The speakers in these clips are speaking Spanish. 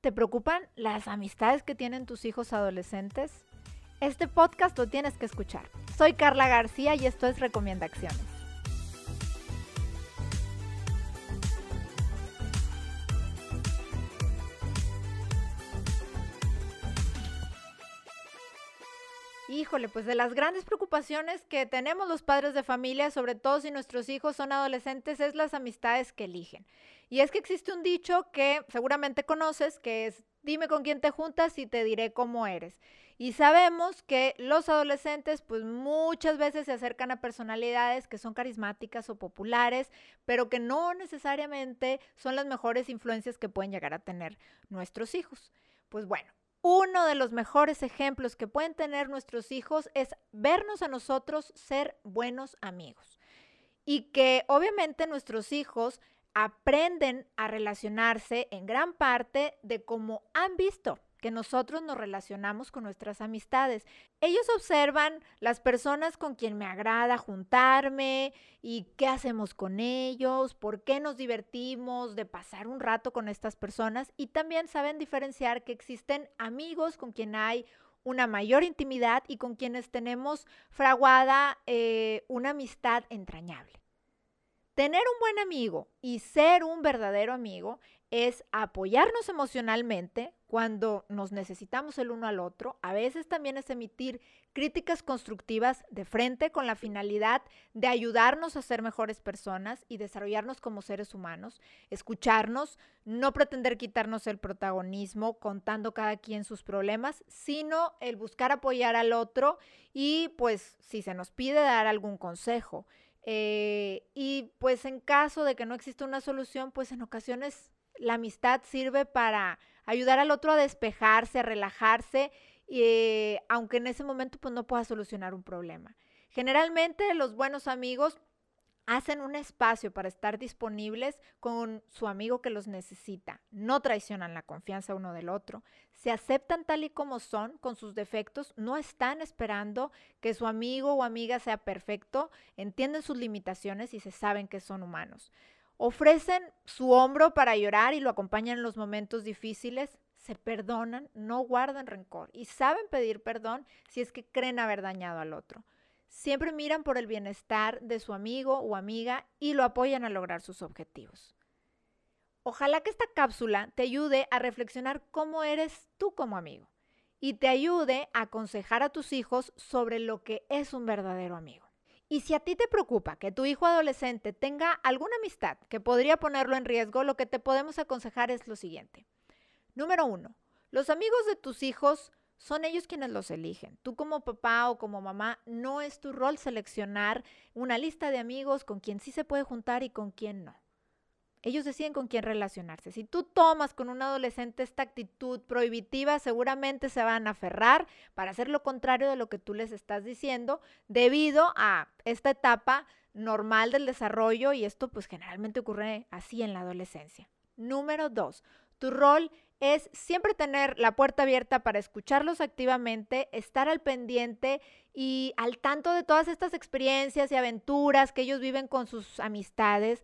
¿Te preocupan las amistades que tienen tus hijos adolescentes? Este podcast lo tienes que escuchar. Soy Carla García y esto es Recomienda Acciones. Híjole, pues de las grandes preocupaciones que tenemos los padres de familia, sobre todo si nuestros hijos son adolescentes, es las amistades que eligen. Y es que existe un dicho que seguramente conoces, que es, dime con quién te juntas y te diré cómo eres. Y sabemos que los adolescentes pues muchas veces se acercan a personalidades que son carismáticas o populares, pero que no necesariamente son las mejores influencias que pueden llegar a tener nuestros hijos. Pues bueno, uno de los mejores ejemplos que pueden tener nuestros hijos es vernos a nosotros ser buenos amigos. Y que obviamente nuestros hijos aprenden a relacionarse en gran parte de cómo han visto que nosotros nos relacionamos con nuestras amistades. Ellos observan las personas con quien me agrada juntarme y qué hacemos con ellos, por qué nos divertimos de pasar un rato con estas personas y también saben diferenciar que existen amigos con quien hay una mayor intimidad y con quienes tenemos fraguada eh, una amistad entrañable. Tener un buen amigo y ser un verdadero amigo es apoyarnos emocionalmente cuando nos necesitamos el uno al otro. A veces también es emitir críticas constructivas de frente con la finalidad de ayudarnos a ser mejores personas y desarrollarnos como seres humanos, escucharnos, no pretender quitarnos el protagonismo contando cada quien sus problemas, sino el buscar apoyar al otro y pues si se nos pide dar algún consejo. Eh, y pues en caso de que no exista una solución, pues en ocasiones la amistad sirve para ayudar al otro a despejarse, a relajarse, eh, aunque en ese momento pues no pueda solucionar un problema. Generalmente los buenos amigos hacen un espacio para estar disponibles con su amigo que los necesita, no traicionan la confianza uno del otro, se aceptan tal y como son con sus defectos, no están esperando que su amigo o amiga sea perfecto, entienden sus limitaciones y se saben que son humanos. Ofrecen su hombro para llorar y lo acompañan en los momentos difíciles, se perdonan, no guardan rencor y saben pedir perdón si es que creen haber dañado al otro. Siempre miran por el bienestar de su amigo o amiga y lo apoyan a lograr sus objetivos. Ojalá que esta cápsula te ayude a reflexionar cómo eres tú como amigo y te ayude a aconsejar a tus hijos sobre lo que es un verdadero amigo. Y si a ti te preocupa que tu hijo adolescente tenga alguna amistad que podría ponerlo en riesgo, lo que te podemos aconsejar es lo siguiente. Número uno, los amigos de tus hijos son ellos quienes los eligen. Tú como papá o como mamá no es tu rol seleccionar una lista de amigos con quien sí se puede juntar y con quien no. Ellos deciden con quién relacionarse. Si tú tomas con un adolescente esta actitud prohibitiva, seguramente se van a aferrar para hacer lo contrario de lo que tú les estás diciendo debido a esta etapa normal del desarrollo y esto pues generalmente ocurre así en la adolescencia. Número dos, tu rol es siempre tener la puerta abierta para escucharlos activamente, estar al pendiente y al tanto de todas estas experiencias y aventuras que ellos viven con sus amistades,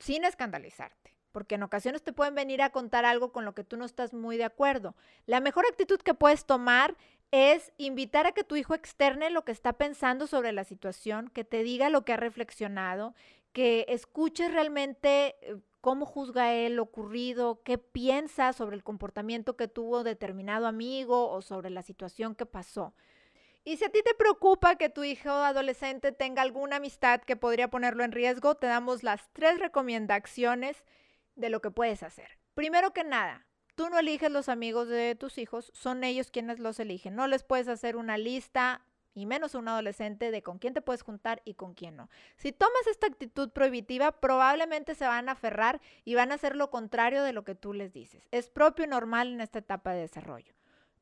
sin escandalizarte, porque en ocasiones te pueden venir a contar algo con lo que tú no estás muy de acuerdo. La mejor actitud que puedes tomar es invitar a que tu hijo externe lo que está pensando sobre la situación, que te diga lo que ha reflexionado, que escuches realmente eh, cómo juzga él lo ocurrido, qué piensa sobre el comportamiento que tuvo determinado amigo o sobre la situación que pasó. Y si a ti te preocupa que tu hijo adolescente tenga alguna amistad que podría ponerlo en riesgo, te damos las tres recomendaciones de lo que puedes hacer. Primero que nada, tú no eliges los amigos de tus hijos, son ellos quienes los eligen. No les puedes hacer una lista y menos a un adolescente de con quién te puedes juntar y con quién no. Si tomas esta actitud prohibitiva, probablemente se van a aferrar y van a hacer lo contrario de lo que tú les dices. Es propio y normal en esta etapa de desarrollo.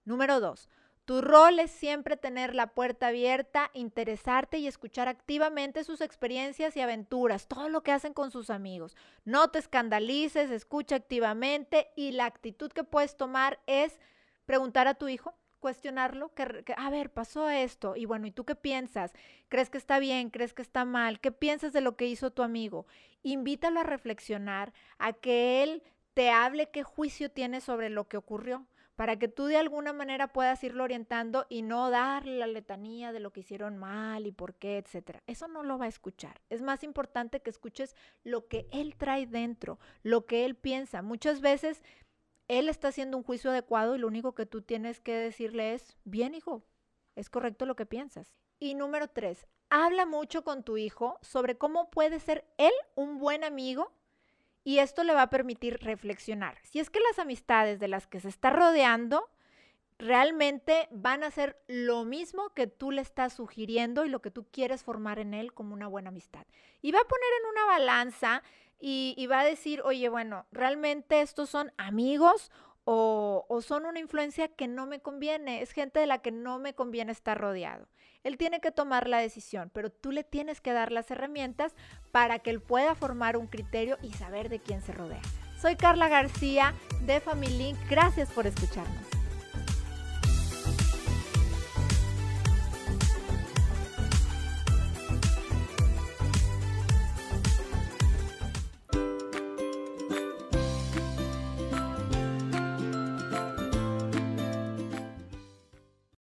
Número dos, tu rol es siempre tener la puerta abierta, interesarte y escuchar activamente sus experiencias y aventuras, todo lo que hacen con sus amigos. No te escandalices, escucha activamente y la actitud que puedes tomar es preguntar a tu hijo cuestionarlo, que, a ver, pasó esto, y bueno, ¿y tú qué piensas? ¿Crees que está bien? ¿Crees que está mal? ¿Qué piensas de lo que hizo tu amigo? Invítalo a reflexionar, a que él te hable qué juicio tiene sobre lo que ocurrió, para que tú de alguna manera puedas irlo orientando y no darle la letanía de lo que hicieron mal y por qué, etcétera. Eso no lo va a escuchar. Es más importante que escuches lo que él trae dentro, lo que él piensa. Muchas veces él está haciendo un juicio adecuado y lo único que tú tienes que decirle es, bien hijo, es correcto lo que piensas. Y número tres, habla mucho con tu hijo sobre cómo puede ser él un buen amigo y esto le va a permitir reflexionar. Si es que las amistades de las que se está rodeando realmente van a ser lo mismo que tú le estás sugiriendo y lo que tú quieres formar en él como una buena amistad. Y va a poner en una balanza y, va a decir, oye, bueno, realmente estos son amigos o, son una influencia que no me conviene, es gente de la que no me conviene estar rodeado. Él tiene que tomar la decisión, pero tú le tienes que dar las herramientas para que él pueda formar un criterio y saber de quién se rodea. Soy Carla García de Family Link. Gracias por escucharnos.